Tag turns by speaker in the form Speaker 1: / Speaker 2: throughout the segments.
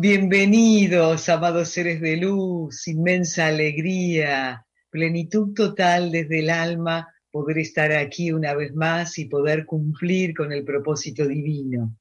Speaker 1: Bienvenidos, amados seres de luz, inmensa alegría, plenitud total desde el alma, poder estar aquí una vez más y poder cumplir con el propósito divino.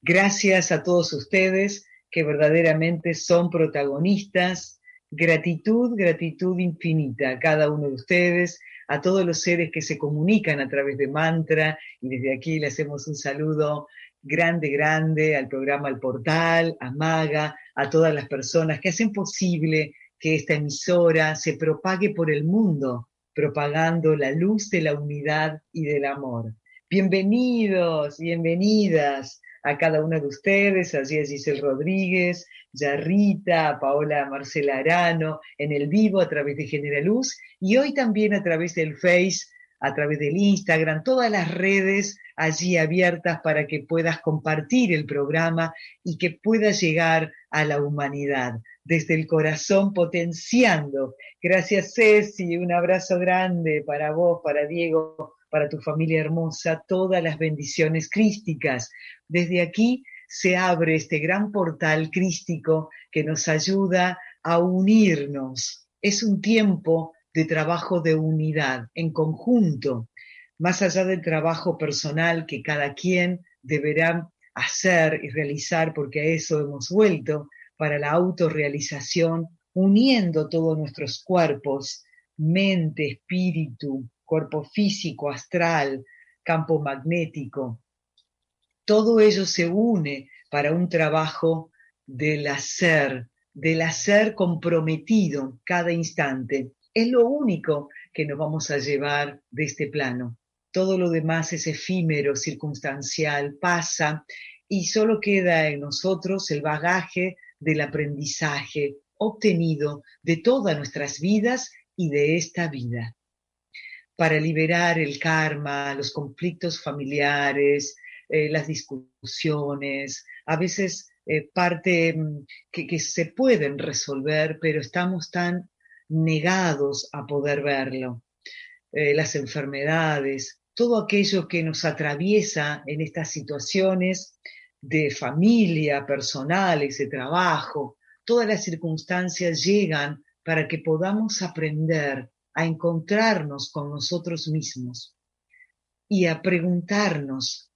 Speaker 1: Gracias a todos ustedes que verdaderamente son protagonistas. Gratitud, gratitud infinita a cada uno de ustedes, a todos los seres que se comunican a través de mantra y desde aquí le hacemos un saludo grande, grande al programa El Portal, a Maga, a todas las personas que hacen posible que esta emisora se propague por el mundo, propagando la luz de la unidad y del amor. Bienvenidos, bienvenidas a cada una de ustedes, allí es Giselle Rodríguez, Yarrita, Paola Marcela Arano, en el vivo a través de Generaluz y hoy también a través del Face, a través del Instagram, todas las redes allí abiertas para que puedas compartir el programa y que pueda llegar a la humanidad desde el corazón potenciando. Gracias Ceci, un abrazo grande para vos, para Diego, para tu familia hermosa, todas las bendiciones crísticas. Desde aquí se abre este gran portal crístico que nos ayuda a unirnos. Es un tiempo de trabajo de unidad, en conjunto, más allá del trabajo personal que cada quien deberá hacer y realizar, porque a eso hemos vuelto, para la autorrealización, uniendo todos nuestros cuerpos, mente, espíritu, cuerpo físico, astral, campo magnético. Todo ello se une para un trabajo del hacer, del hacer comprometido cada instante. Es lo único que nos vamos a llevar de este plano. Todo lo demás es efímero, circunstancial, pasa y solo queda en nosotros el bagaje del aprendizaje obtenido de todas nuestras vidas y de esta vida. Para liberar el karma, los conflictos familiares, eh, las discusiones, a veces eh, parte mm, que, que se pueden resolver, pero estamos tan negados a poder verlo. Eh, las enfermedades, todo aquello que nos atraviesa en estas situaciones de familia, personales, de trabajo, todas las circunstancias llegan para que podamos aprender a encontrarnos con nosotros mismos y a preguntarnos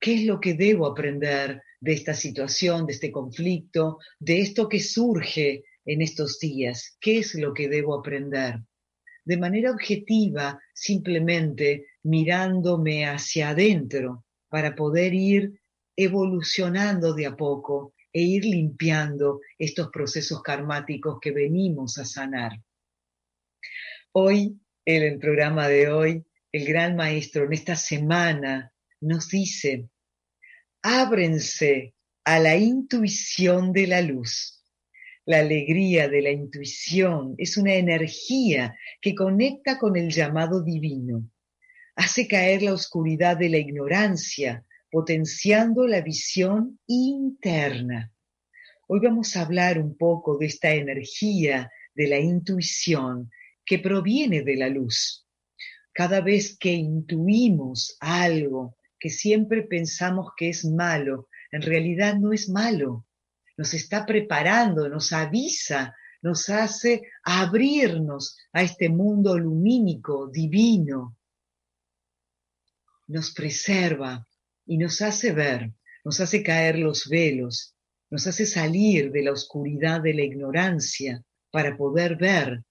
Speaker 1: qué es lo que debo aprender de esta situación, de este conflicto, de esto que surge en estos días, qué es lo que debo aprender de manera objetiva, simplemente mirándome hacia adentro para poder ir evolucionando de a poco e ir limpiando estos procesos karmáticos que venimos a sanar. Hoy, en el programa de hoy, el gran maestro en esta semana nos dice, ábrense a la intuición de la luz la alegría de la intuición es una energía que conecta con el llamado divino. Hace caer la oscuridad de la ignorancia, potenciando la visión interna. Hoy vamos a hablar un poco de esta energía de la intuición que proviene de la luz. Cada vez que intuimos algo que siempre pensamos que es malo, en realidad no es malo, nos está preparando, nos avisa nos hace abrirnos a este mundo lumínico, divino. Nos preserva y nos hace ver, nos hace caer los velos, nos hace salir de la oscuridad de la ignorancia para poder ver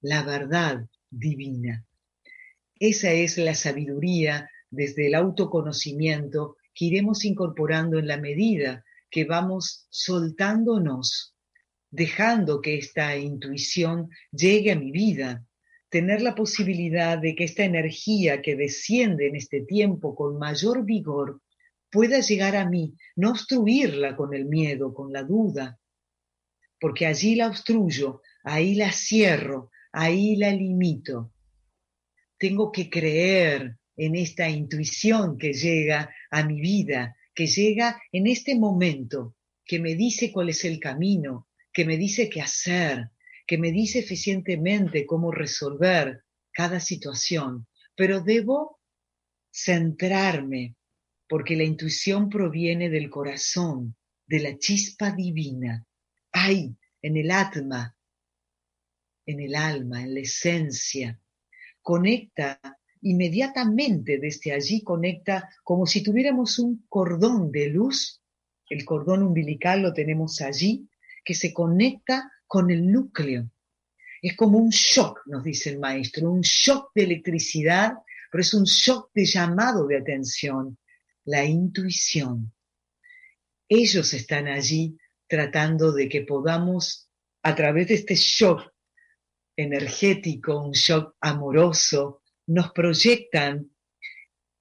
Speaker 1: la verdad divina. Esa es la sabiduría desde el autoconocimiento que iremos incorporando en la medida que vamos soltándonos, dejando que esta intuición llegue a mi vida, tener la posibilidad de que esta energía que desciende en este tiempo con mayor vigor pueda llegar a mí, no obstruirla con el miedo, con la duda, porque allí la obstruyo, ahí la cierro, ahí la limito. Tengo que creer en esta intuición que llega a mi vida, que llega en este momento, que me dice cuál es el camino, que me dice qué hacer, que me dice eficientemente cómo resolver cada situación. Pero debo centrarme, porque la intuición proviene del corazón, de la chispa divina. Hay en el atma, en el alma, en la esencia. Conecta inmediatamente desde allí, conecta como si tuviéramos un cordón de luz. El cordón umbilical lo tenemos allí, que se conecta con el núcleo. Es como un shock, nos dice el maestro, un shock de electricidad, pero es un shock de llamado de atención la intuición. Ellos están allí tratando de que podamos, a través de este shock energético, un shock amoroso, nos proyectan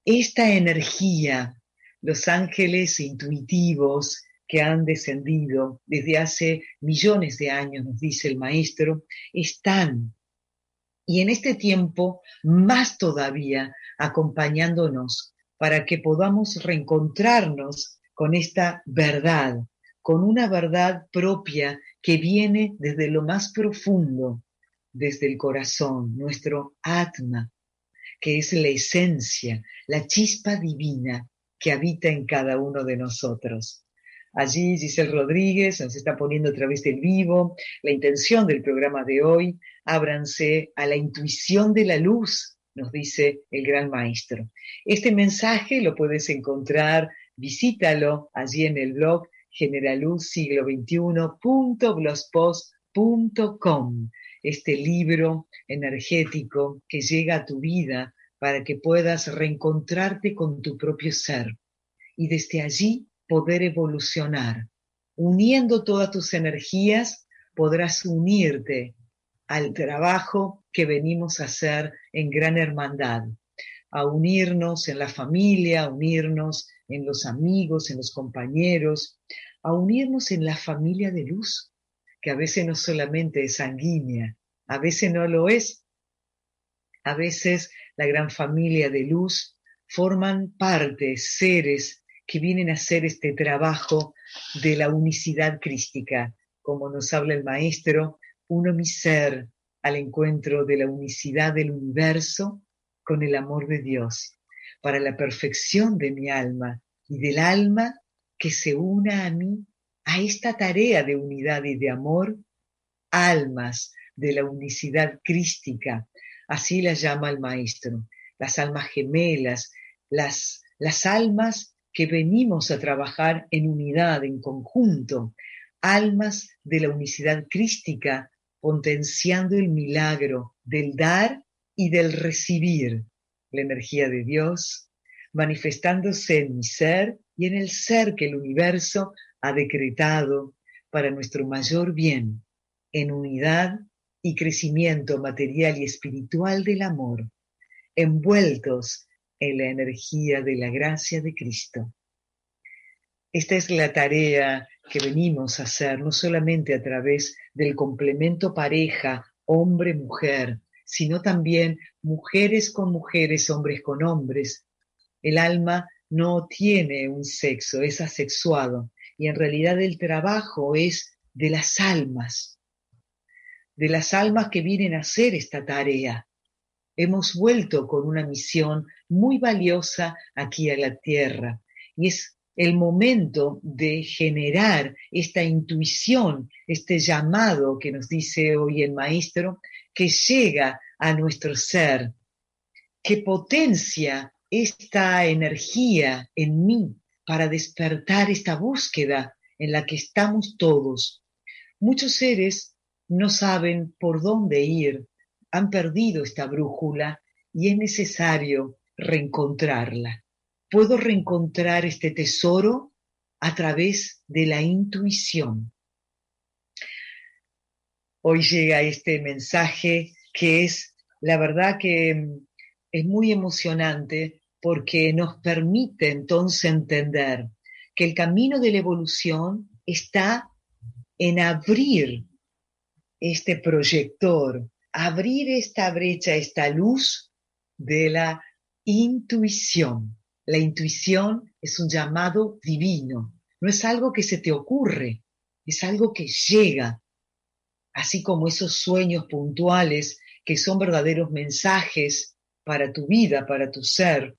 Speaker 1: esta energía, los ángeles intuitivos que han descendido desde hace millones de años, nos dice el maestro, están, y en este tiempo más todavía, acompañándonos para que podamos reencontrarnos con esta verdad, con una verdad propia que viene desde lo más profundo, desde el corazón, nuestro atma, que es la esencia, la chispa divina que habita en cada uno de nosotros. Allí Giselle Rodríguez nos está poniendo a través del vivo la intención del programa de hoy. Ábranse a la intuición de la luz nos dice el gran maestro. Este mensaje lo puedes encontrar, visítalo allí en el blog generaluzsiglo21.blogspot.com, este libro energético que llega a tu vida para que puedas reencontrarte con tu propio ser y desde allí poder evolucionar. Uniendo todas tus energías, podrás unirte al trabajo que venimos a hacer en gran hermandad, a unirnos en la familia, a unirnos en los amigos, en los compañeros, a unirnos en la familia de luz, que a veces no solamente es sanguínea, a veces no lo es. A veces la gran familia de luz forman parte, seres que vienen a hacer este trabajo de la unicidad crística, como nos habla el maestro, uno mi ser al encuentro de la unicidad del universo con el amor de Dios, para la perfección de mi alma y del alma que se una a mí a esta tarea de unidad y de amor, almas de la unicidad crística, así las llama el maestro, las almas gemelas, las, las almas que venimos a trabajar en unidad, en conjunto, almas de la unicidad crística potenciando el milagro del dar y del recibir, la energía de Dios, manifestándose en mi ser y en el ser que el universo ha decretado para nuestro mayor bien, en unidad y crecimiento material y espiritual del amor, envueltos en la energía de la gracia de Cristo. Esta es la tarea que venimos a hacer, no solamente a través del complemento pareja, hombre-mujer, sino también mujeres con mujeres, hombres con hombres. El alma no tiene un sexo, es asexuado, y en realidad el trabajo es de las almas, de las almas que vienen a hacer esta tarea. Hemos vuelto con una misión muy valiosa aquí a la tierra, y es el momento de generar esta intuición, este llamado que nos dice hoy el maestro, que llega a nuestro ser, que potencia esta energía en mí para despertar esta búsqueda en la que estamos todos. Muchos seres no saben por dónde ir, han perdido esta brújula y es necesario reencontrarla. Puedo reencontrar este tesoro a través de la intuición. Hoy llega este mensaje que es, la verdad que mm, es muy emocionante porque nos permite entonces entender que el camino de la evolución está en abrir este proyector, abrir esta brecha, esta luz de la intuición. La intuición es un llamado divino, no es algo que se te ocurre, es algo que llega, así como esos sueños puntuales que son verdaderos mensajes para tu vida, para tu ser.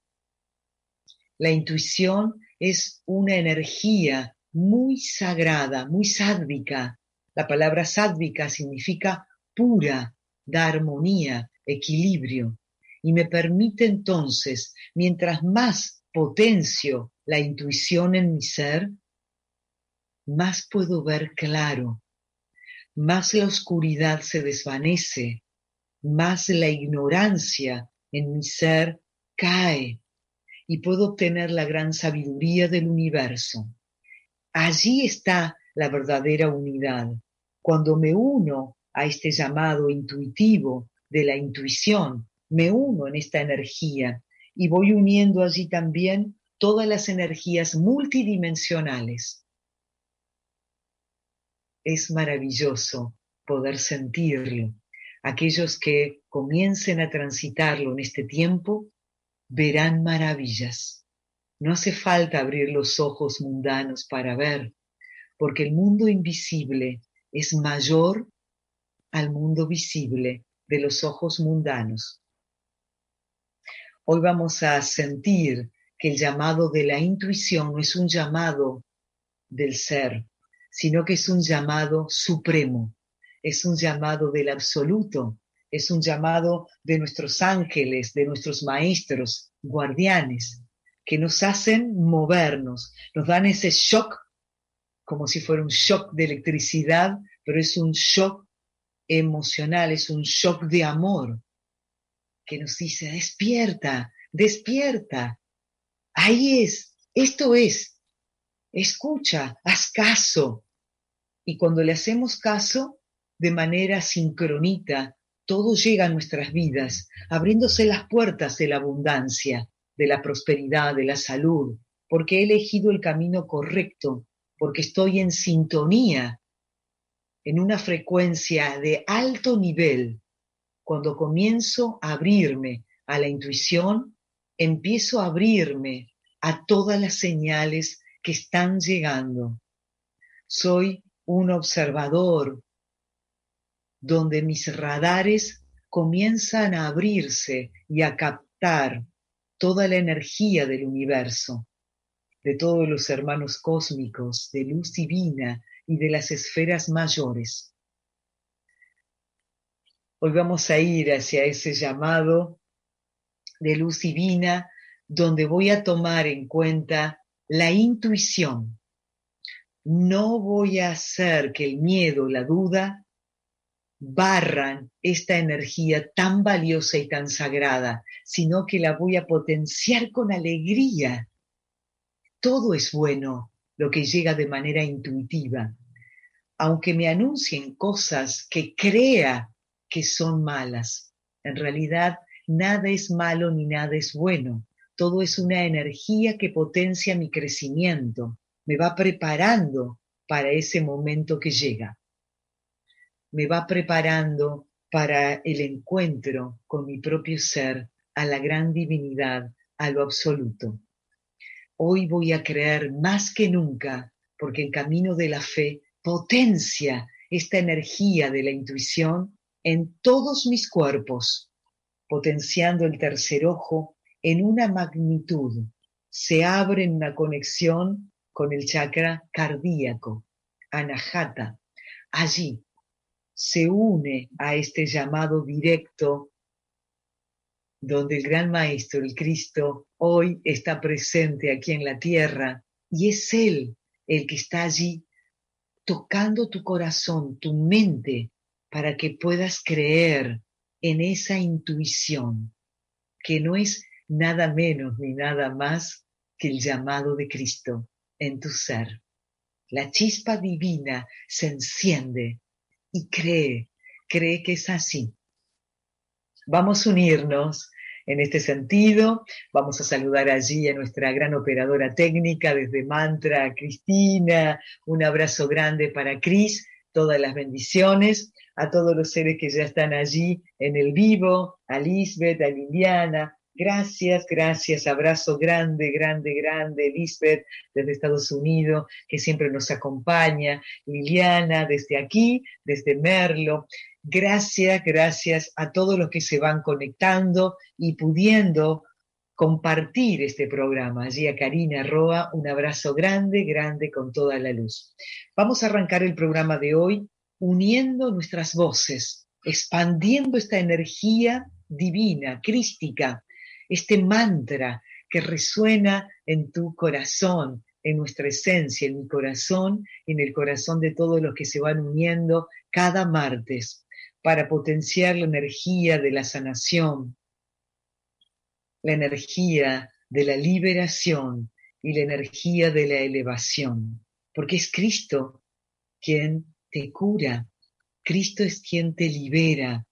Speaker 1: La intuición es una energía muy sagrada, muy sádvica. La palabra sádvica significa pura, da armonía, equilibrio. Y me permite entonces, mientras más potencio la intuición en mi ser, más puedo ver claro, más la oscuridad se desvanece, más la ignorancia en mi ser cae y puedo obtener la gran sabiduría del universo. Allí está la verdadera unidad. Cuando me uno a este llamado intuitivo de la intuición, me uno en esta energía y voy uniendo allí también todas las energías multidimensionales. Es maravilloso poder sentirlo. Aquellos que comiencen a transitarlo en este tiempo verán maravillas. No hace falta abrir los ojos mundanos para ver, porque el mundo invisible es mayor al mundo visible de los ojos mundanos. Hoy vamos a sentir que el llamado de la intuición no es un llamado del ser, sino que es un llamado supremo, es un llamado del absoluto, es un llamado de nuestros ángeles, de nuestros maestros, guardianes, que nos hacen movernos, nos dan ese shock, como si fuera un shock de electricidad, pero es un shock emocional, es un shock de amor, que nos dice, despierta, despierta, ahí es, esto es, escucha, haz caso. Y cuando le hacemos caso, de manera sincronita, todo llega a nuestras vidas, abriéndose las puertas de la abundancia, de la prosperidad, de la salud, porque he elegido el camino correcto, porque estoy en sintonía, en una frecuencia de alto nivel. Cuando comienzo a abrirme a la intuición, empiezo a abrirme a todas las señales que están llegando. Soy un observador, donde mis radares comienzan a abrirse y a captar toda la energía del universo, de todos los hermanos cósmicos, de luz divina y de las esferas mayores. Hoy vamos a ir hacia ese llamado de luz divina donde voy a tomar en cuenta la intuición. No voy a hacer que el miedo, la duda, barran esta energía tan valiosa y tan sagrada, sino que la voy a potenciar con alegría. Todo es bueno lo que llega de manera intuitiva, aunque me anuncien cosas que crea que son malas. En realidad, nada es malo ni nada es bueno. Todo es una energía que potencia mi crecimiento, me va preparando para ese momento que llega me va preparando para el encuentro con mi propio ser, a la gran divinidad, a lo absoluto. Hoy voy a creer más que nunca, porque el camino de la fe potencia esta energía de la intuición en todos mis cuerpos, potenciando el tercer ojo en una magnitud se abre una conexión con el chakra cardíaco, anahata. Allí se une a este llamado directo donde el gran maestro, el Cristo, hoy está presente aquí en la tierra y es Él el que está allí tocando tu corazón, tu mente, para que puedas creer en esa intuición, que no es nada menos ni nada más que el llamado de Cristo en tu ser. La chispa divina se enciende y cree, cree que es así. Vamos a unirnos en este sentido. Vamos a saludar allí a nuestra gran operadora técnica desde Mantra, Cristina. Un abrazo grande para Cris, todas las bendiciones. A todos los seres que ya están allí en el vivo, a Lisbeth, a Liliana, Gracias, gracias, abrazo grande, grande, grande, Lisbeth desde Estados Unidos, que siempre nos acompaña, Liliana desde aquí, desde Merlo. Gracias, gracias a todos los que se van conectando y pudiendo compartir este programa. Allí a Karina Roa, un abrazo grande, grande con toda la luz. Vamos a arrancar el programa de hoy uniendo nuestras voces, expandiendo esta energía divina, crística, este mantra que resuena en tu corazón, en nuestra esencia, en mi corazón, en el corazón de todos los que se van uniendo cada martes para potenciar la energía de la sanación, la energía de la liberación y la energía de la elevación, porque es Cristo quien te cura, Cristo es quien te libera,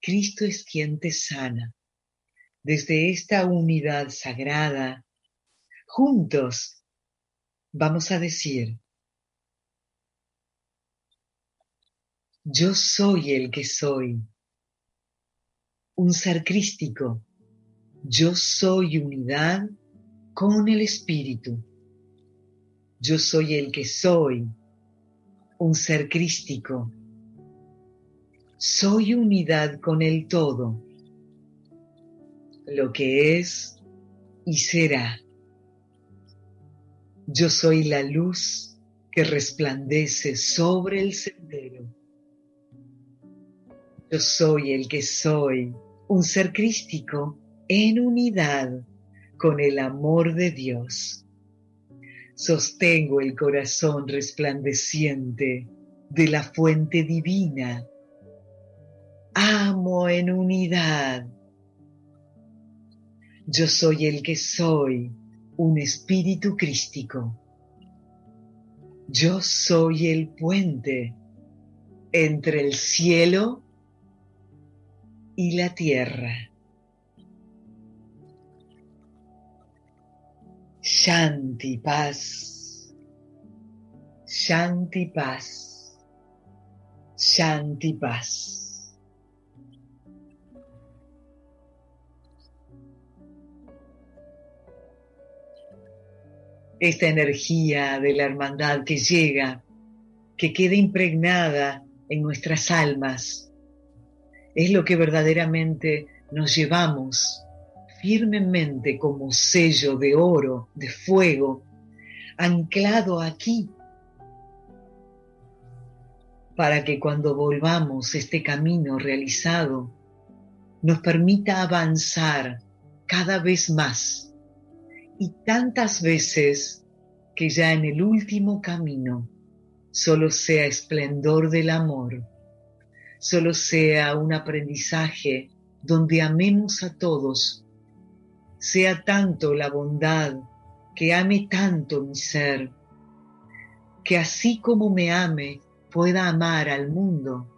Speaker 1: Cristo es quien te sana desde esta unidad sagrada, juntos vamos a decir, yo soy el que soy, un ser crístico, yo soy unidad con el Espíritu, yo soy el que soy, un ser crístico, soy unidad con el todo lo que es y será. Yo soy la luz que resplandece sobre el sendero. Yo soy el que soy, un ser crístico en unidad con el amor de Dios. Sostengo el corazón resplandeciente de la fuente divina. Amo en unidad yo soy el que soy, un espíritu crístico. Yo soy el puente entre el cielo y la tierra. Shanti paz. Shanti paz. Shanti paz. Esta energía de la hermandad que llega, que queda impregnada en nuestras almas, es lo que verdaderamente nos llevamos firmemente como sello de oro, de fuego, anclado aquí, para que cuando volvamos este camino realizado, nos permita avanzar cada vez más y tantas veces que ya en el último camino solo sea esplendor del amor, solo sea un aprendizaje donde amemos a todos, sea tanto la bondad que ame tanto mi ser, que así como me ame pueda amar al mundo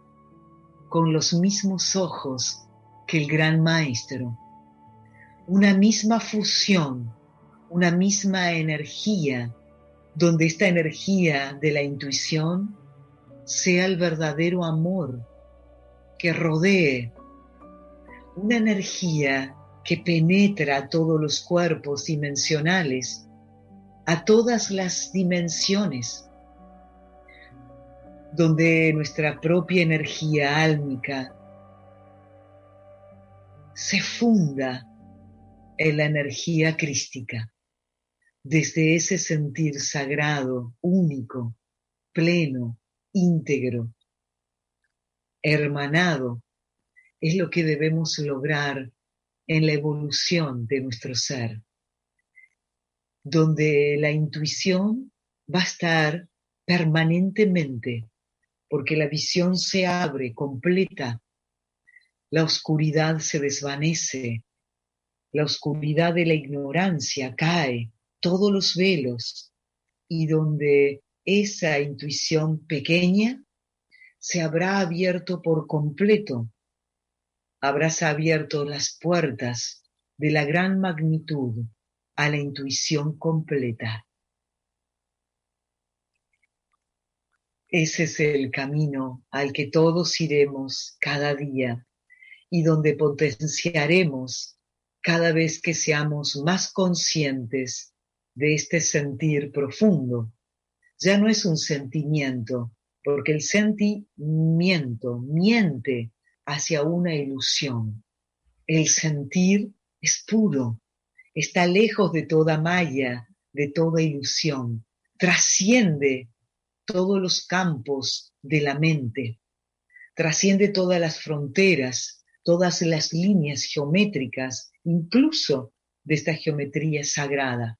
Speaker 1: con los mismos ojos que el gran maestro, una misma fusión una misma energía, donde esta energía de la intuición sea el verdadero amor que rodee, una energía que penetra a todos los cuerpos dimensionales, a todas las dimensiones, donde nuestra propia energía álmica se funda en la energía crística desde ese sentir sagrado, único, pleno, íntegro, hermanado, es lo que debemos lograr en la evolución de nuestro ser, donde la intuición va a estar permanentemente, porque la visión se abre completa, la oscuridad se desvanece, la oscuridad de la ignorancia cae, todos los velos, y donde esa intuición pequeña se habrá abierto por completo, habrás abierto las puertas de la gran magnitud a la intuición completa. Ese es el camino al que todos iremos cada día y donde potenciaremos cada vez que seamos más conscientes de este sentir profundo. Ya no es un sentimiento, porque el sentimiento miente hacia una ilusión. El sentir es puro, está lejos de toda malla, de toda ilusión, trasciende todos los campos de la mente, trasciende todas las fronteras, todas las líneas geométricas, incluso de esta geometría sagrada.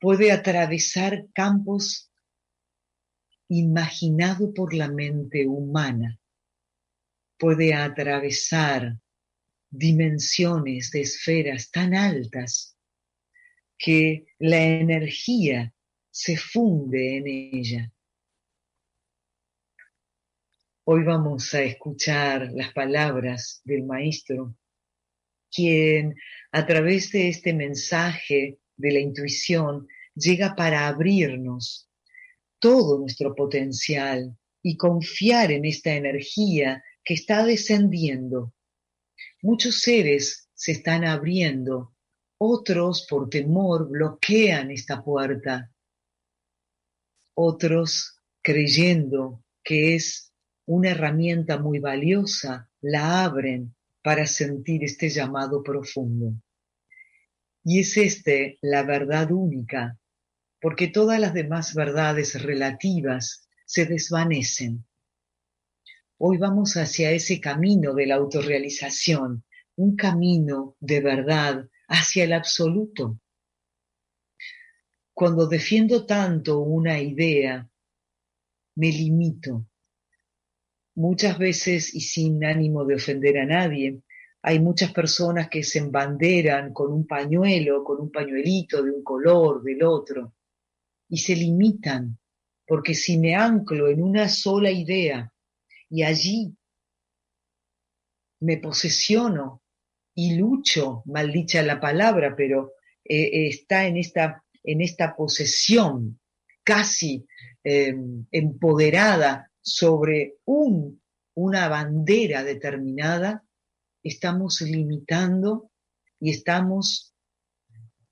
Speaker 1: Puede atravesar campos imaginados por la mente humana. Puede atravesar dimensiones de esferas tan altas que la energía se funde en ella. Hoy vamos a escuchar las palabras del Maestro, quien a través de este mensaje de la intuición llega para abrirnos todo nuestro potencial y confiar en esta energía que está descendiendo. Muchos seres se están abriendo, otros por temor bloquean esta puerta, otros creyendo que es una herramienta muy valiosa, la abren para sentir este llamado profundo. Y es este la verdad única, porque todas las demás verdades relativas se desvanecen. Hoy vamos hacia ese camino de la autorrealización, un camino de verdad hacia el absoluto. Cuando defiendo tanto una idea, me limito, muchas veces y sin ánimo de ofender a nadie, hay muchas personas que se embanderan con un pañuelo, con un pañuelito de un color, del otro, y se limitan, porque si me anclo en una sola idea y allí me posesiono y lucho, maldicha la palabra, pero eh, está en esta, en esta posesión casi eh, empoderada sobre un, una bandera determinada, estamos limitando y estamos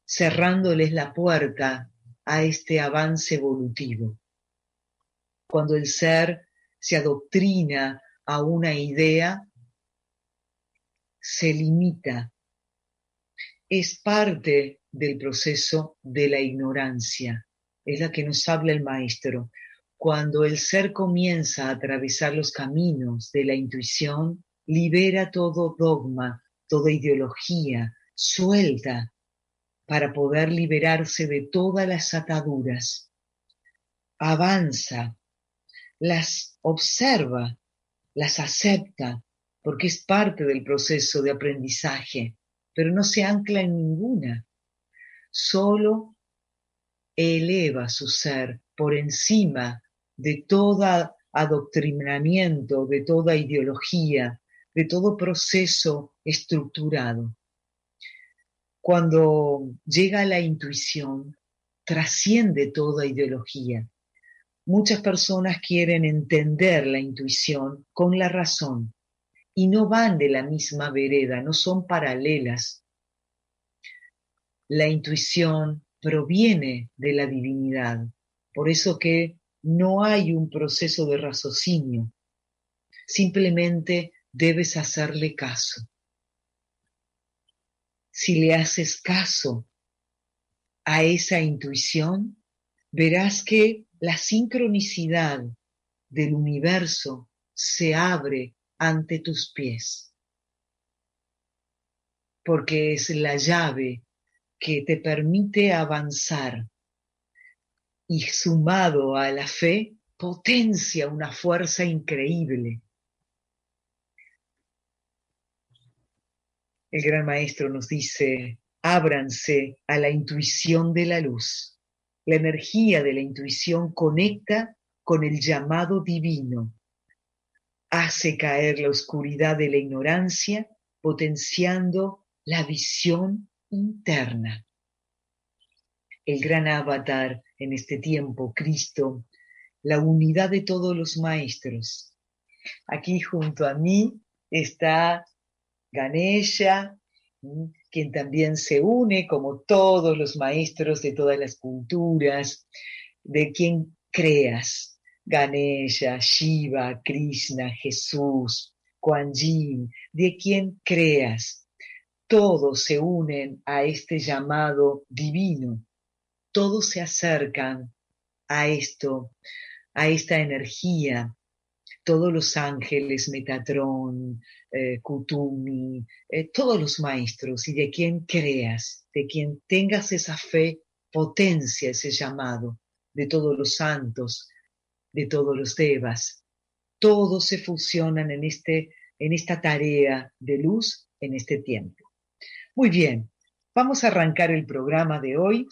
Speaker 1: cerrándoles la puerta a este avance evolutivo. Cuando el ser se adoctrina a una idea, se limita. Es parte del proceso de la ignorancia. Es la que nos habla el maestro. Cuando el ser comienza a atravesar los caminos de la intuición, libera todo dogma, toda ideología, suelta para poder liberarse de todas las ataduras. Avanza, las observa, las acepta, porque es parte del proceso de aprendizaje, pero no se ancla en ninguna. Solo eleva su ser por encima de todo adoctrinamiento, de toda ideología, de todo proceso estructurado. Cuando llega la intuición, trasciende toda ideología. Muchas personas quieren entender la intuición con la razón y no van de la misma vereda, no son paralelas. La intuición proviene de la divinidad, por eso que no hay un proceso de raciocinio, simplemente debes hacerle caso. Si le haces caso a esa intuición, verás que la sincronicidad del universo se abre ante tus pies, porque es la llave que te permite avanzar y sumado a la fe potencia una fuerza increíble. El gran maestro nos dice, ábranse a la intuición de la luz. La energía de la intuición conecta con el llamado divino. Hace caer la oscuridad de la ignorancia, potenciando la visión interna. El gran avatar en este tiempo, Cristo, la unidad de todos los maestros. Aquí junto a mí está Ganesha, quien también se une como todos los maestros de todas las culturas, de quien creas. Ganesha, Shiva, Krishna, Jesús, Kuan Yin, de quien creas. Todos se unen a este llamado divino. Todos se acercan a esto, a esta energía, todos los ángeles, Metatron, eh, Kutumi, eh, todos los maestros y de quien creas, de quien tengas esa fe, potencia ese llamado, de todos los santos, de todos los devas. Todos se fusionan en, este, en esta tarea de luz en este tiempo. Muy bien, vamos a arrancar el programa de hoy,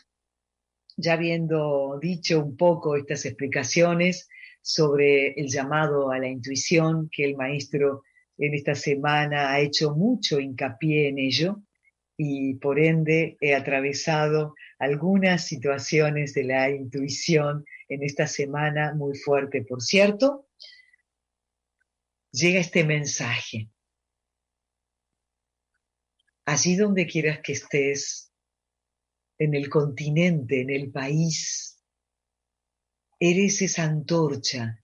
Speaker 1: ya habiendo dicho un poco estas explicaciones sobre el llamado a la intuición, que el maestro en esta semana ha hecho mucho hincapié en ello y por ende he atravesado algunas situaciones de la intuición en esta semana muy fuerte, por cierto. Llega este mensaje. Allí donde quieras que estés, en el continente, en el país, Eres esa antorcha,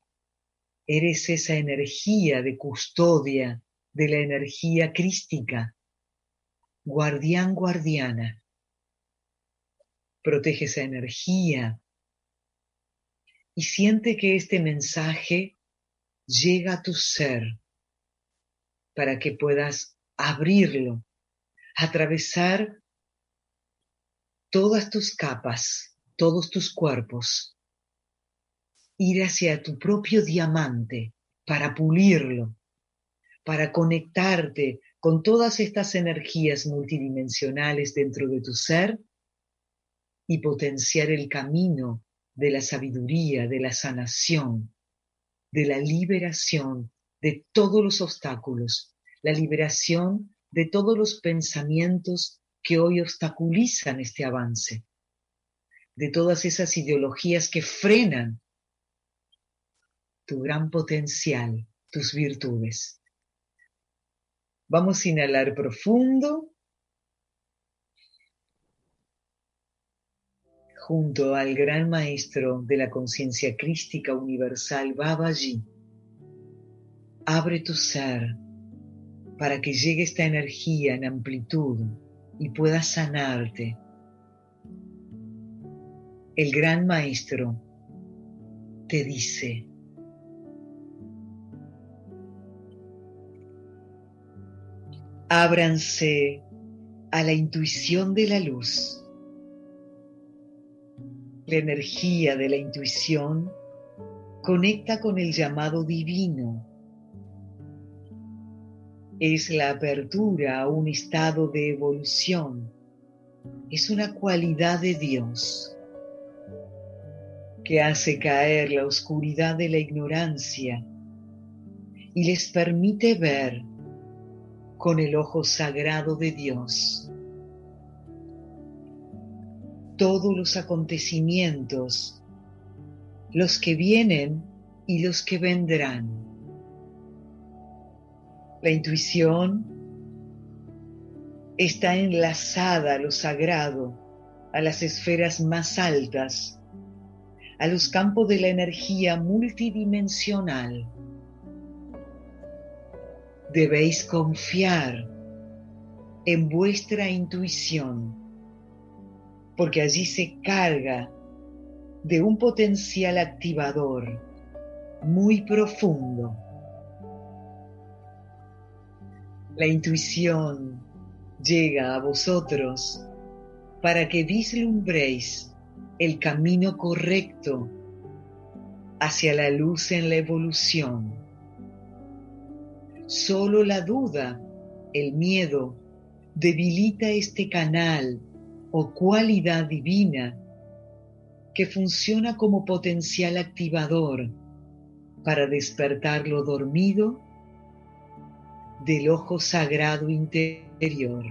Speaker 1: eres esa energía de custodia de la energía crística, guardián, guardiana. Protege esa energía y siente que este mensaje llega a tu ser para que puedas abrirlo, atravesar todas tus capas, todos tus cuerpos ir hacia tu propio diamante para pulirlo, para conectarte con todas estas energías multidimensionales dentro de tu ser y potenciar el camino de la sabiduría, de la sanación, de la liberación de todos los obstáculos, la liberación de todos los pensamientos que hoy obstaculizan este avance, de todas esas ideologías que frenan tu gran potencial, tus virtudes. Vamos a inhalar profundo junto al gran maestro de la conciencia crística universal Babaji. Abre tu ser para que llegue esta energía en amplitud y pueda sanarte. El gran maestro te dice, Ábranse a la intuición de la luz. La energía de la intuición conecta con el llamado divino. Es la apertura a un estado de evolución. Es una cualidad de Dios que hace caer la oscuridad de la ignorancia y les permite ver con el ojo sagrado de Dios. Todos los acontecimientos, los que vienen y los que vendrán. La intuición está enlazada a lo sagrado, a las esferas más altas, a los campos de la energía multidimensional debéis confiar en vuestra intuición porque allí se carga de un potencial activador muy profundo. La intuición llega a vosotros para que vislumbréis el camino correcto hacia la luz en la evolución. Solo la duda, el miedo, debilita este canal o cualidad divina que funciona como potencial activador para despertar lo dormido del ojo sagrado interior.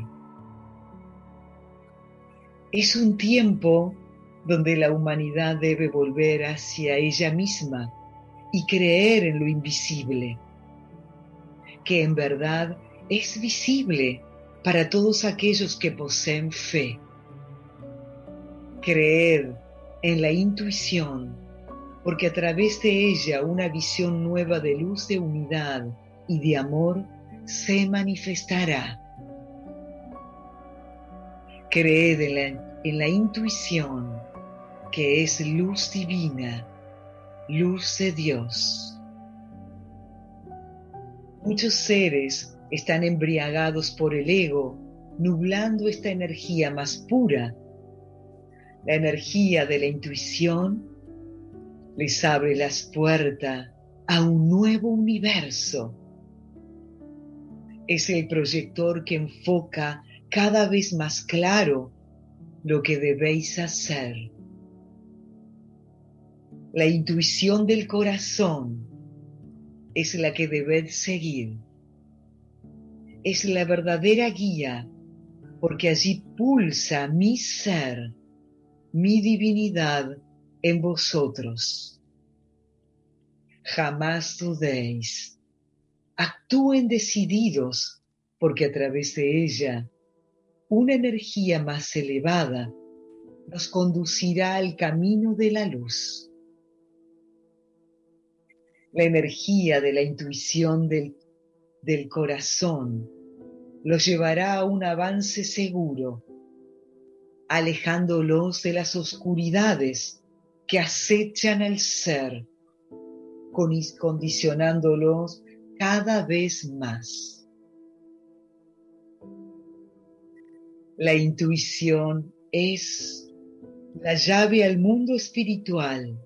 Speaker 1: Es un tiempo donde la humanidad debe volver hacia ella misma y creer en lo invisible, que en verdad es visible para todos aquellos que poseen fe. Creer en la intuición, porque a través de ella una visión nueva de luz, de unidad y de amor se manifestará. Creed en la, en la intuición, que es luz divina, luz de Dios. Muchos seres están embriagados por el ego, nublando esta energía más pura. La energía de la intuición les abre las puertas a un nuevo universo. Es el proyector que enfoca cada vez más claro lo que debéis hacer. La intuición del corazón es la que debéis seguir es la verdadera guía, porque allí pulsa mi ser, mi divinidad en vosotros. Jamás dudéis. Actúen decididos, porque a través de ella una energía más elevada nos conducirá al camino de la luz. La energía de la intuición del corazón los llevará a un avance seguro, alejándolos de las oscuridades que acechan al ser, condicionándolos cada vez más. La intuición es la llave al mundo espiritual,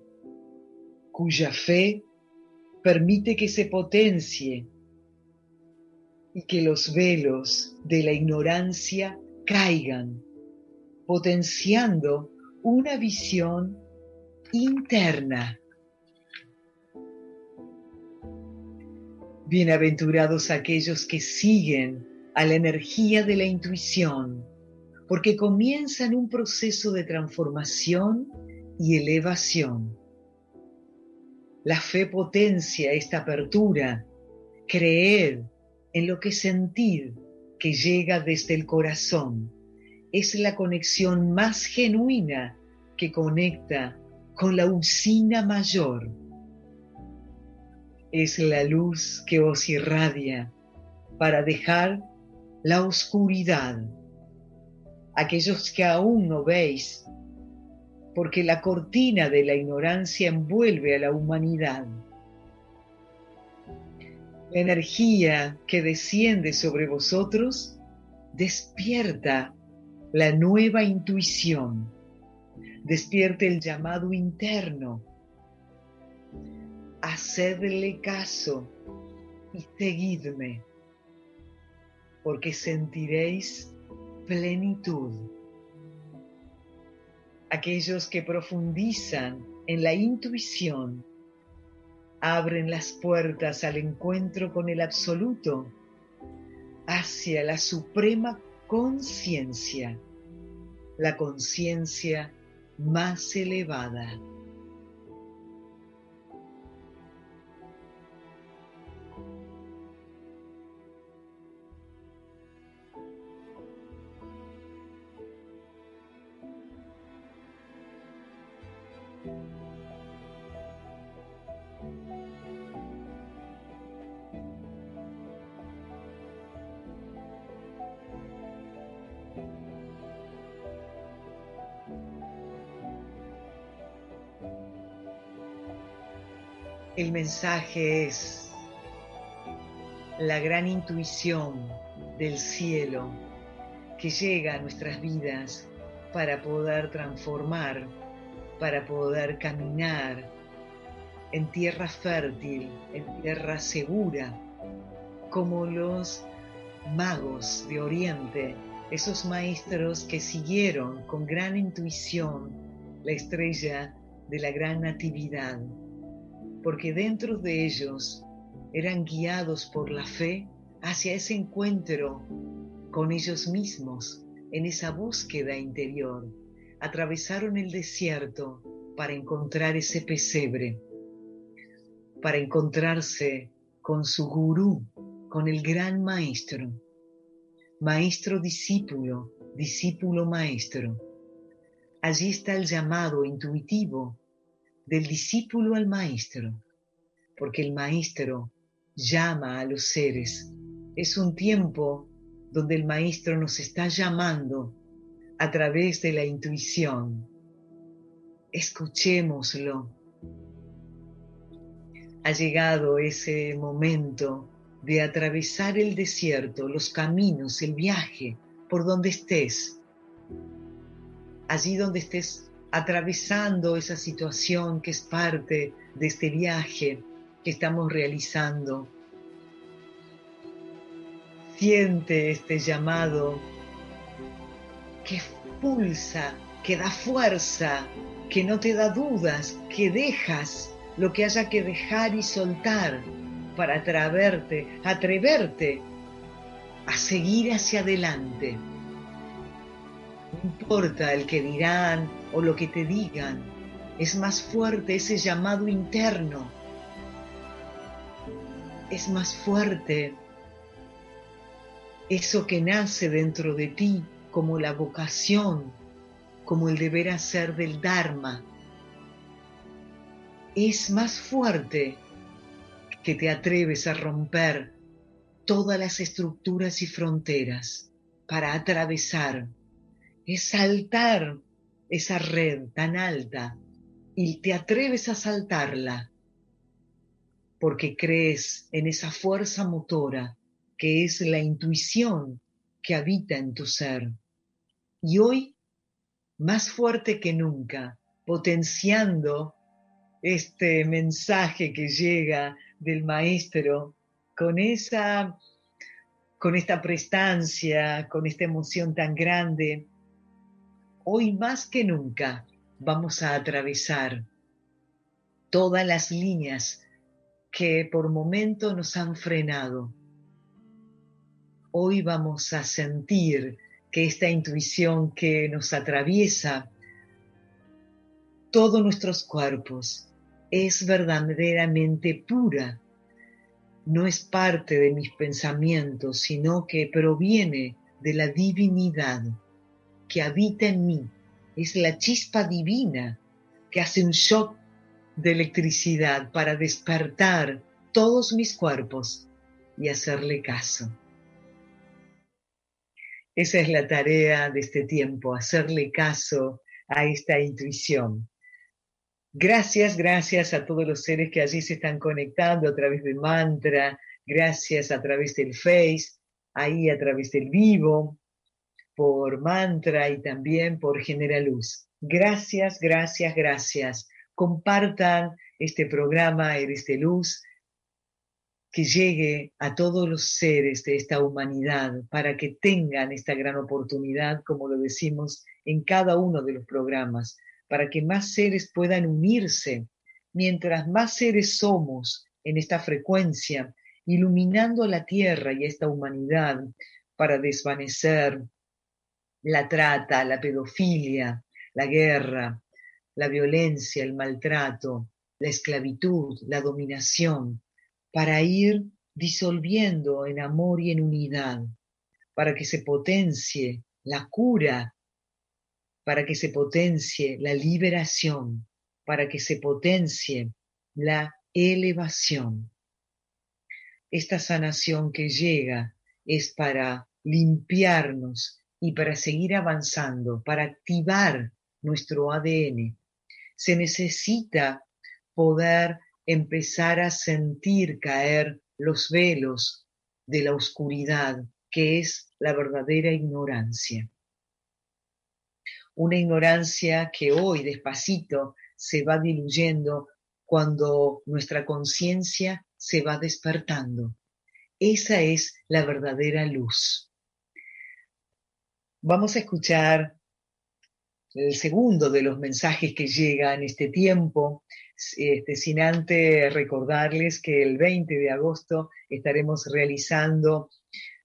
Speaker 1: cuya fe permite que se potencie y que los velos de la ignorancia caigan, potenciando una visión interna. Bienaventurados aquellos que siguen a la energía de la intuición, porque comienzan un proceso de transformación y elevación. La fe potencia esta apertura, creer en lo que sentir que llega desde el corazón. Es la conexión más genuina que conecta con la usina mayor. Es la luz que os irradia para dejar la oscuridad. Aquellos que aún no veis, porque la cortina de la ignorancia envuelve a la humanidad la energía que desciende sobre vosotros despierta la nueva intuición, despierta el llamado interno. Hacedle caso y seguidme, porque sentiréis plenitud. Aquellos que profundizan en la intuición abren las puertas al encuentro con el absoluto, hacia la suprema conciencia, la conciencia más elevada. El mensaje es la gran intuición del cielo que llega a nuestras vidas para poder transformar, para poder caminar en tierra fértil, en tierra segura, como los magos de Oriente, esos maestros que siguieron con gran intuición la estrella de la gran natividad, porque dentro de ellos eran guiados por la fe hacia ese encuentro con ellos mismos, en esa búsqueda interior. Atravesaron el desierto para encontrar ese pesebre, para encontrarse con su gurú, con el gran maestro, maestro discípulo, discípulo maestro. Allí está el llamado intuitivo del discípulo al maestro, porque el maestro llama a los seres. Es un tiempo donde el maestro nos está llamando a través de la intuición. Escuchémoslo. Ha llegado ese momento de atravesar el desierto, los caminos, el viaje, por donde estés. Allí donde estés atravesando esa situación que es parte de este viaje que estamos realizando. Siente este llamado que pulsa, que da fuerza, que no te da dudas, que dejas lo que haya que dejar y soltar para atreverte, atreverte a seguir hacia adelante. No importa el que dirán o lo que te digan, es más fuerte ese llamado interno. Es más fuerte eso que nace dentro de ti como la vocación, como el deber hacer del Dharma. Es más fuerte que te atreves a romper todas las estructuras y fronteras para atravesar, es saltar esa red tan alta y te atreves a saltarla porque crees en esa fuerza motora que es la intuición que habita en tu ser. Y hoy, más fuerte que nunca, potenciando este mensaje que llega del maestro con esa con esta prestancia, con esta emoción tan grande, hoy más que nunca vamos a atravesar todas las líneas que por momento nos han frenado. Hoy vamos a sentir que esta intuición que nos atraviesa todos nuestros cuerpos es verdaderamente pura. No es parte de mis pensamientos, sino que proviene de la divinidad que habita en mí. Es la chispa divina que hace un shock de electricidad para despertar todos mis cuerpos y hacerle caso. Esa es la tarea de este tiempo, hacerle caso a esta intuición. Gracias, gracias a todos los seres que allí se están conectando a través del mantra, gracias a través del Face, ahí a través del vivo, por mantra y también por Generaluz. Gracias, gracias, gracias. Compartan este programa Eres de Luz, que llegue a todos los seres de esta humanidad para que tengan esta gran oportunidad, como lo decimos en cada uno de los programas, para que más seres puedan unirse. Mientras más seres somos en esta frecuencia, iluminando la Tierra y esta humanidad para desvanecer la trata, la pedofilia, la guerra, la violencia, el maltrato, la esclavitud, la dominación, para ir disolviendo en amor y en unidad, para que se potencie la cura para que se potencie la liberación, para que se potencie la elevación. Esta sanación que llega es para limpiarnos y para seguir avanzando, para activar nuestro ADN. Se necesita poder empezar a sentir caer los velos de la oscuridad, que es la verdadera ignorancia. Una ignorancia que hoy despacito se va diluyendo cuando nuestra conciencia se va despertando. Esa es la verdadera luz. Vamos a escuchar el segundo de los mensajes que llega en este tiempo, este, sin antes recordarles que el 20 de agosto estaremos realizando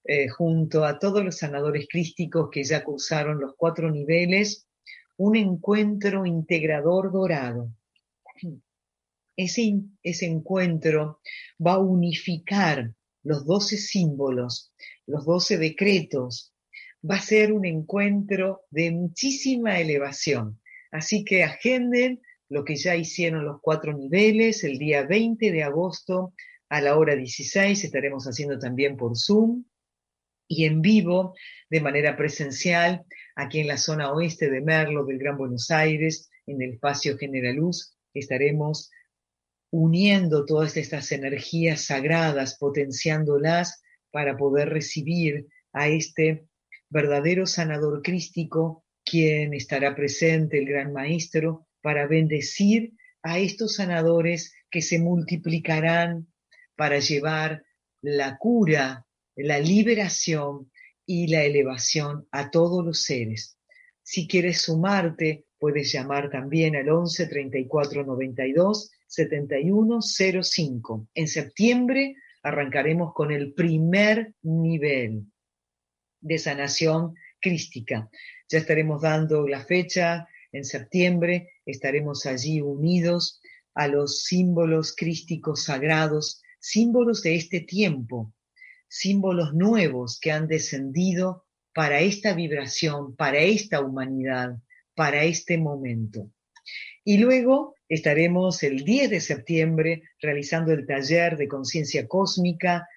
Speaker 1: eh, junto a todos los sanadores crísticos que ya cursaron los cuatro niveles, un encuentro integrador dorado. Ese, ese encuentro va a unificar los doce símbolos, los doce decretos, va a ser un encuentro de muchísima elevación. Así que agenden lo que ya hicieron los cuatro niveles, el día 20 de agosto a la hora 16 estaremos haciendo también por Zoom y en vivo de manera presencial aquí en la zona oeste de Merlo del Gran Buenos Aires, en el espacio Generaluz, estaremos uniendo todas estas energías sagradas, potenciándolas para poder recibir a este verdadero sanador crístico, quien estará presente, el gran maestro, para bendecir a estos sanadores que se multiplicarán para llevar la cura, la liberación y la elevación a todos los seres. Si quieres sumarte, puedes llamar también al 11 34 92 71 05. En septiembre arrancaremos con el primer nivel de sanación crística. Ya estaremos dando la fecha en septiembre, estaremos allí unidos a los símbolos crísticos sagrados, símbolos de este tiempo, símbolos nuevos que han descendido para esta vibración, para esta humanidad, para este momento. Y luego estaremos el 10 de septiembre realizando el taller de conciencia cósmica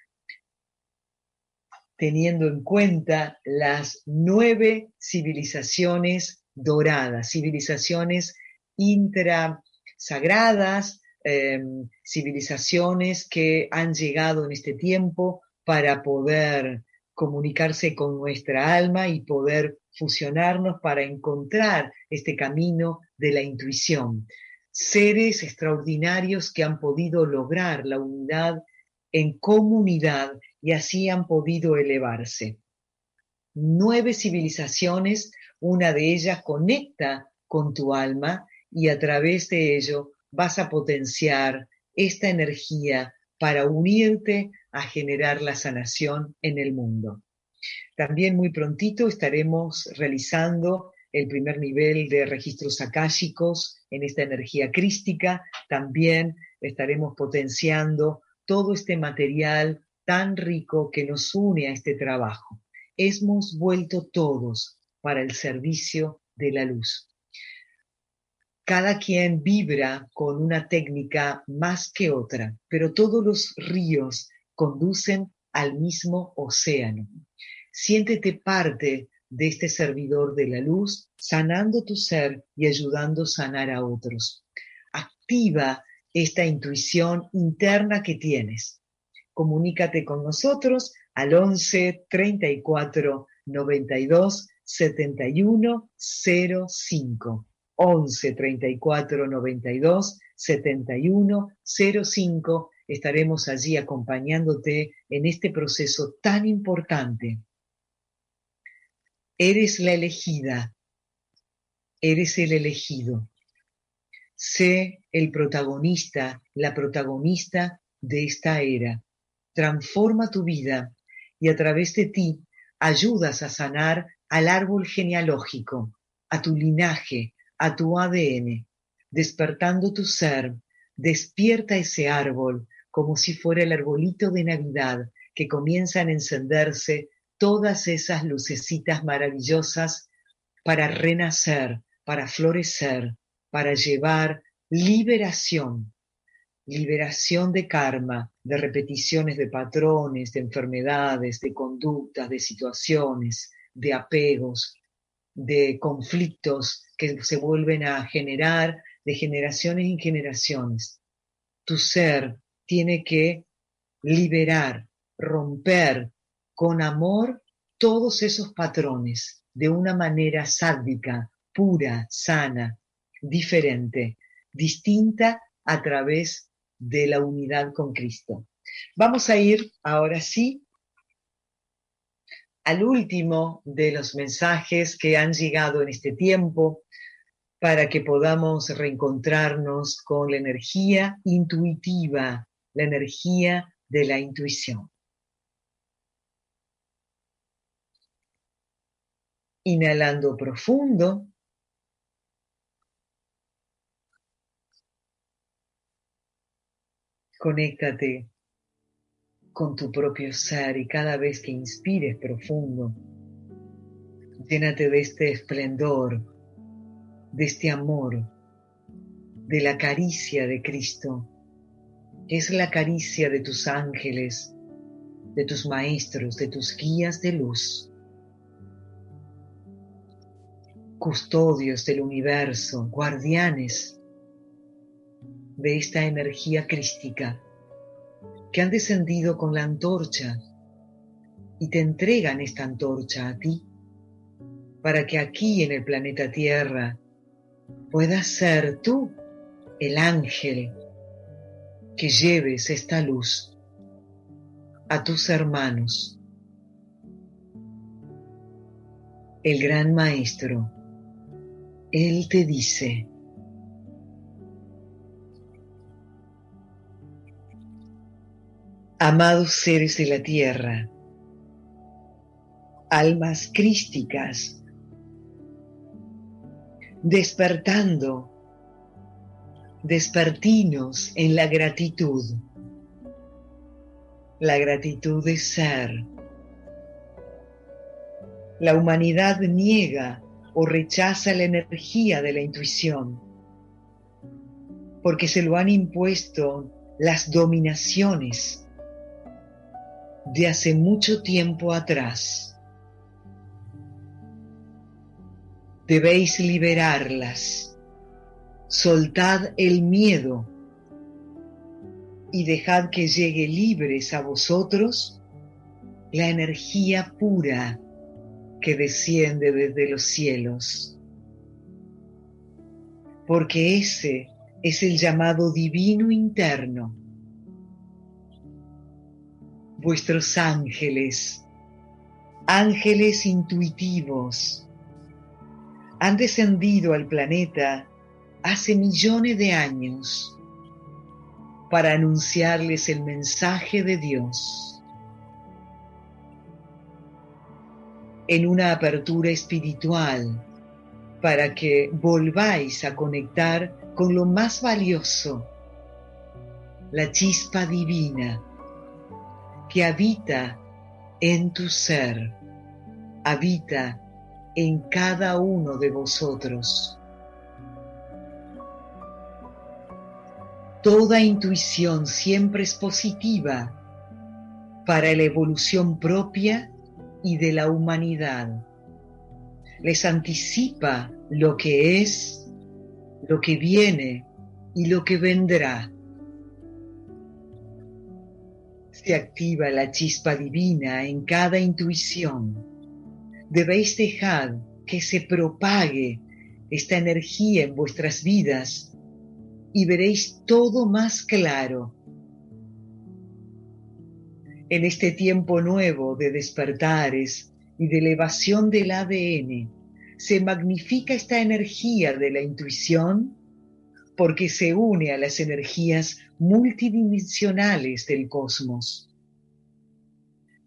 Speaker 1: teniendo en cuenta las nueve civilizaciones doradas, civilizaciones intrasagradas, em, civilizaciones que han llegado en este tiempo para poder comunicarse con nuestra alma y poder fusionarnos para encontrar este camino de la intuición. Seres extraordinarios que han podido lograr la unidad en comunidad y así han podido elevarse. Nueve civilizaciones, una de ellas conecta con tu alma y a través de ello vas a potenciar esta energía para unirte a generar la sanación en el mundo. También muy prontito estaremos realizando el primer nivel de registros akáshicos en esta energía crística. También estaremos potenciando todo este material tan rico que nos une a este trabajo. Hemos vuelto todos para el servicio de la luz. Cada quien vibra con una técnica más que otra, pero todos los ríos conducen al mismo océano. Siéntete parte de este servidor de la luz, sanando tu ser y ayudando a sanar a otros. Activa esta intuición interna que tienes. Comunícate con nosotros al 11 34 92 71 05. 11 34 92 71 05. Estaremos allí acompañándote en este proceso tan importante. Eres la elegida, eres el elegido. Sé el protagonista, la protagonista de esta era. Transforma tu vida y a través de ti ayudas a sanar al árbol genealógico, a tu linaje, a tu ADN. Despertando tu ser, despierta ese árbol como si fuera el arbolito de Navidad que comienzan a encenderse todas esas lucecitas maravillosas para renacer, para florecer, para llevar liberación, liberación de karma, de repeticiones de patrones, de enfermedades, de conductas, de situaciones, de apegos, de conflictos que se vuelven a generar de generaciones en generaciones. tu ser tiene que liberar, romper con amor todos esos patrones de una manera sádica, pura, sana, diferente, distinta a través de la unidad con Cristo. Vamos a ir ahora sí al último de los mensajes que han llegado en este tiempo para que podamos reencontrarnos con la energía intuitiva, la energía de la intuición. Inhalando profundo. Conéctate con tu propio ser y cada vez que inspires profundo, llénate de este esplendor, de este amor, de la caricia de Cristo, que es la caricia de tus ángeles, de tus maestros, de tus guías de luz, custodios del universo, guardianes de esta energía crística que han descendido con la antorcha y te entregan esta antorcha a ti para que aquí en el planeta Tierra puedas ser tú el ángel que lleves esta luz a tus hermanos. El gran maestro, él te dice, Amados seres de la tierra, almas crísticas, despertando, despertinos en la gratitud. La gratitud de ser. La humanidad niega o rechaza la energía de la intuición porque se lo han impuesto las dominaciones de hace mucho tiempo atrás. Debéis liberarlas. Soltad el miedo y dejad que llegue libres a vosotros la energía pura que desciende desde los cielos. Porque ese es el llamado divino interno vuestros ángeles, ángeles intuitivos, han descendido al planeta hace millones de años para anunciarles el mensaje de Dios. En una apertura espiritual para que volváis a conectar con lo más valioso, la chispa divina que habita en tu ser, habita en cada uno de vosotros. Toda intuición siempre es positiva para la evolución propia y de la humanidad. Les anticipa lo que es, lo que viene y lo que vendrá se activa la chispa divina en cada intuición. Debéis dejar que se propague esta energía en vuestras vidas y veréis todo más claro. En este tiempo nuevo de despertares y de elevación del ADN, se magnifica esta energía de la intuición porque se une a las energías multidimensionales del cosmos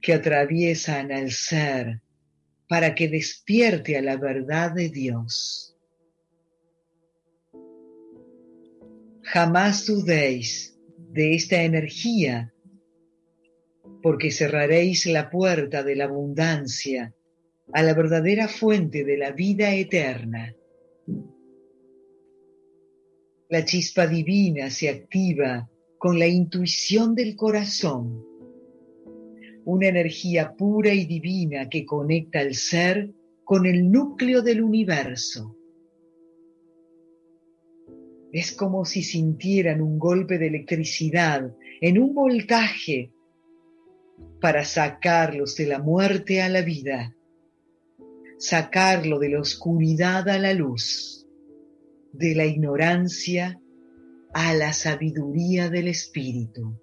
Speaker 1: que atraviesan al ser para que despierte a la verdad de Dios. Jamás dudéis de esta energía, porque cerraréis la puerta de la abundancia a la verdadera fuente de la vida eterna la chispa divina se activa con la intuición del corazón, una energía pura y divina que conecta al ser con el núcleo del universo. Es como si sintieran un golpe de electricidad en un voltaje para sacarlos de la muerte a la vida, sacarlo de la oscuridad a la luz, de la ignorancia a la sabiduría del Espíritu.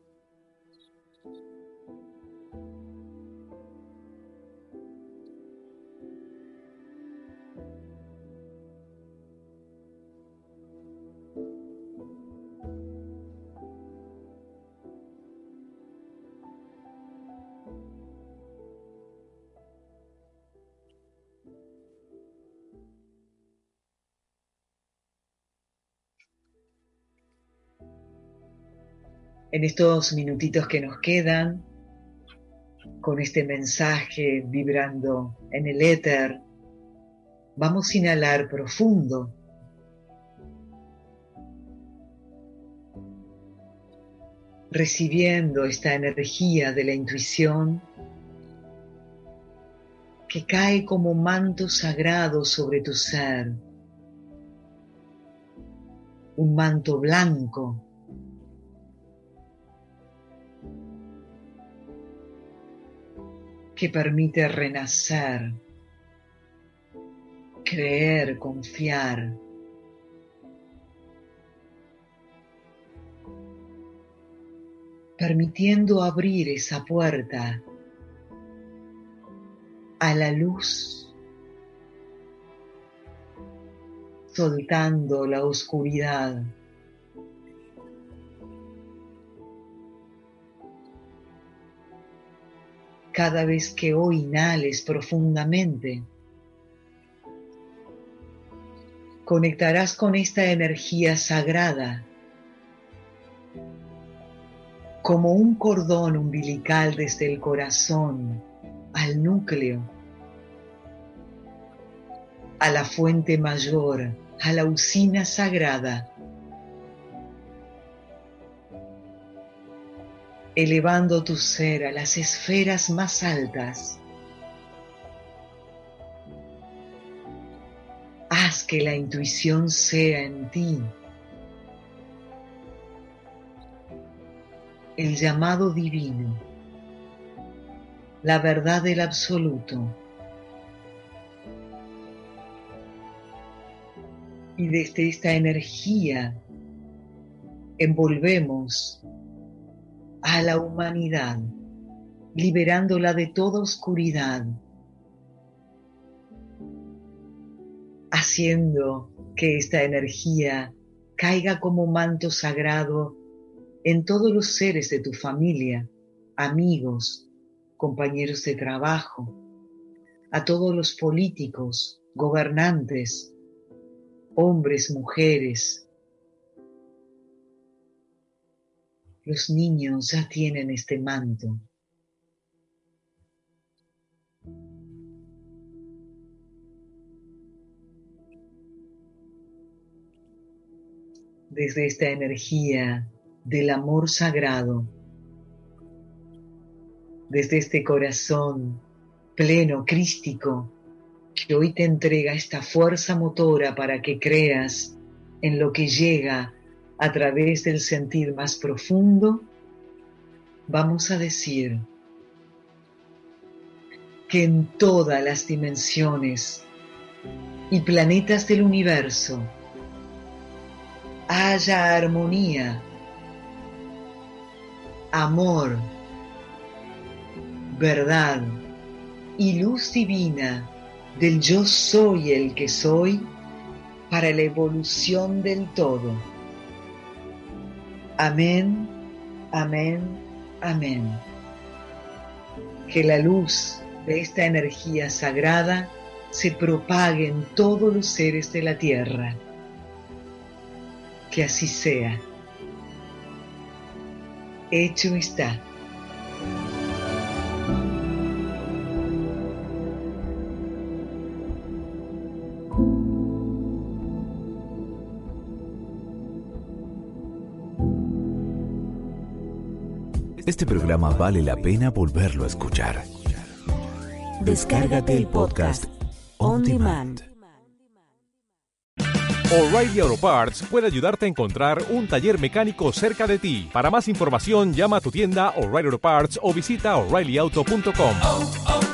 Speaker 1: En estos minutitos que nos quedan, con este mensaje vibrando en el éter, vamos a inhalar profundo. recibiendo esta energía de la intuición que cae como manto sagrado sobre tu ser, un manto blanco que permite renacer, creer, confiar. permitiendo abrir esa puerta a la luz, soltando la oscuridad. Cada vez que hoy inhales profundamente. Conectarás con esta energía sagrada como un cordón umbilical desde el corazón al núcleo, a la fuente mayor, a la usina sagrada elevando tu ser a las esferas más altas. Haz que la intuición sea en ti el llamado divino, la verdad del absoluto. Y desde esta energía envolvemos a la humanidad, liberándola de toda oscuridad, haciendo que esta energía caiga como manto sagrado en todos los seres de tu familia, amigos, compañeros de trabajo, a todos los políticos, gobernantes, hombres, mujeres, Los niños ya tienen este manto. Desde esta energía del amor sagrado, desde este corazón pleno, crístico, que hoy te entrega esta fuerza motora para que creas en lo que llega a través del sentir más profundo, vamos a decir que en todas las dimensiones y planetas del universo haya armonía, amor, verdad y luz divina del yo soy el que soy para la evolución del todo. Amén, amén, amén. Que la luz de esta energía sagrada se propague en todos los seres de la tierra. Que así sea. Hecho está.
Speaker 2: Este programa vale la pena volverlo a escuchar.
Speaker 3: Descárgate el podcast On Demand. O'Reilly Auto Parts puede ayudarte a encontrar un taller mecánico cerca de ti. Para más información, llama a tu tienda O'Reilly Auto Parts o visita oreillyauto.com.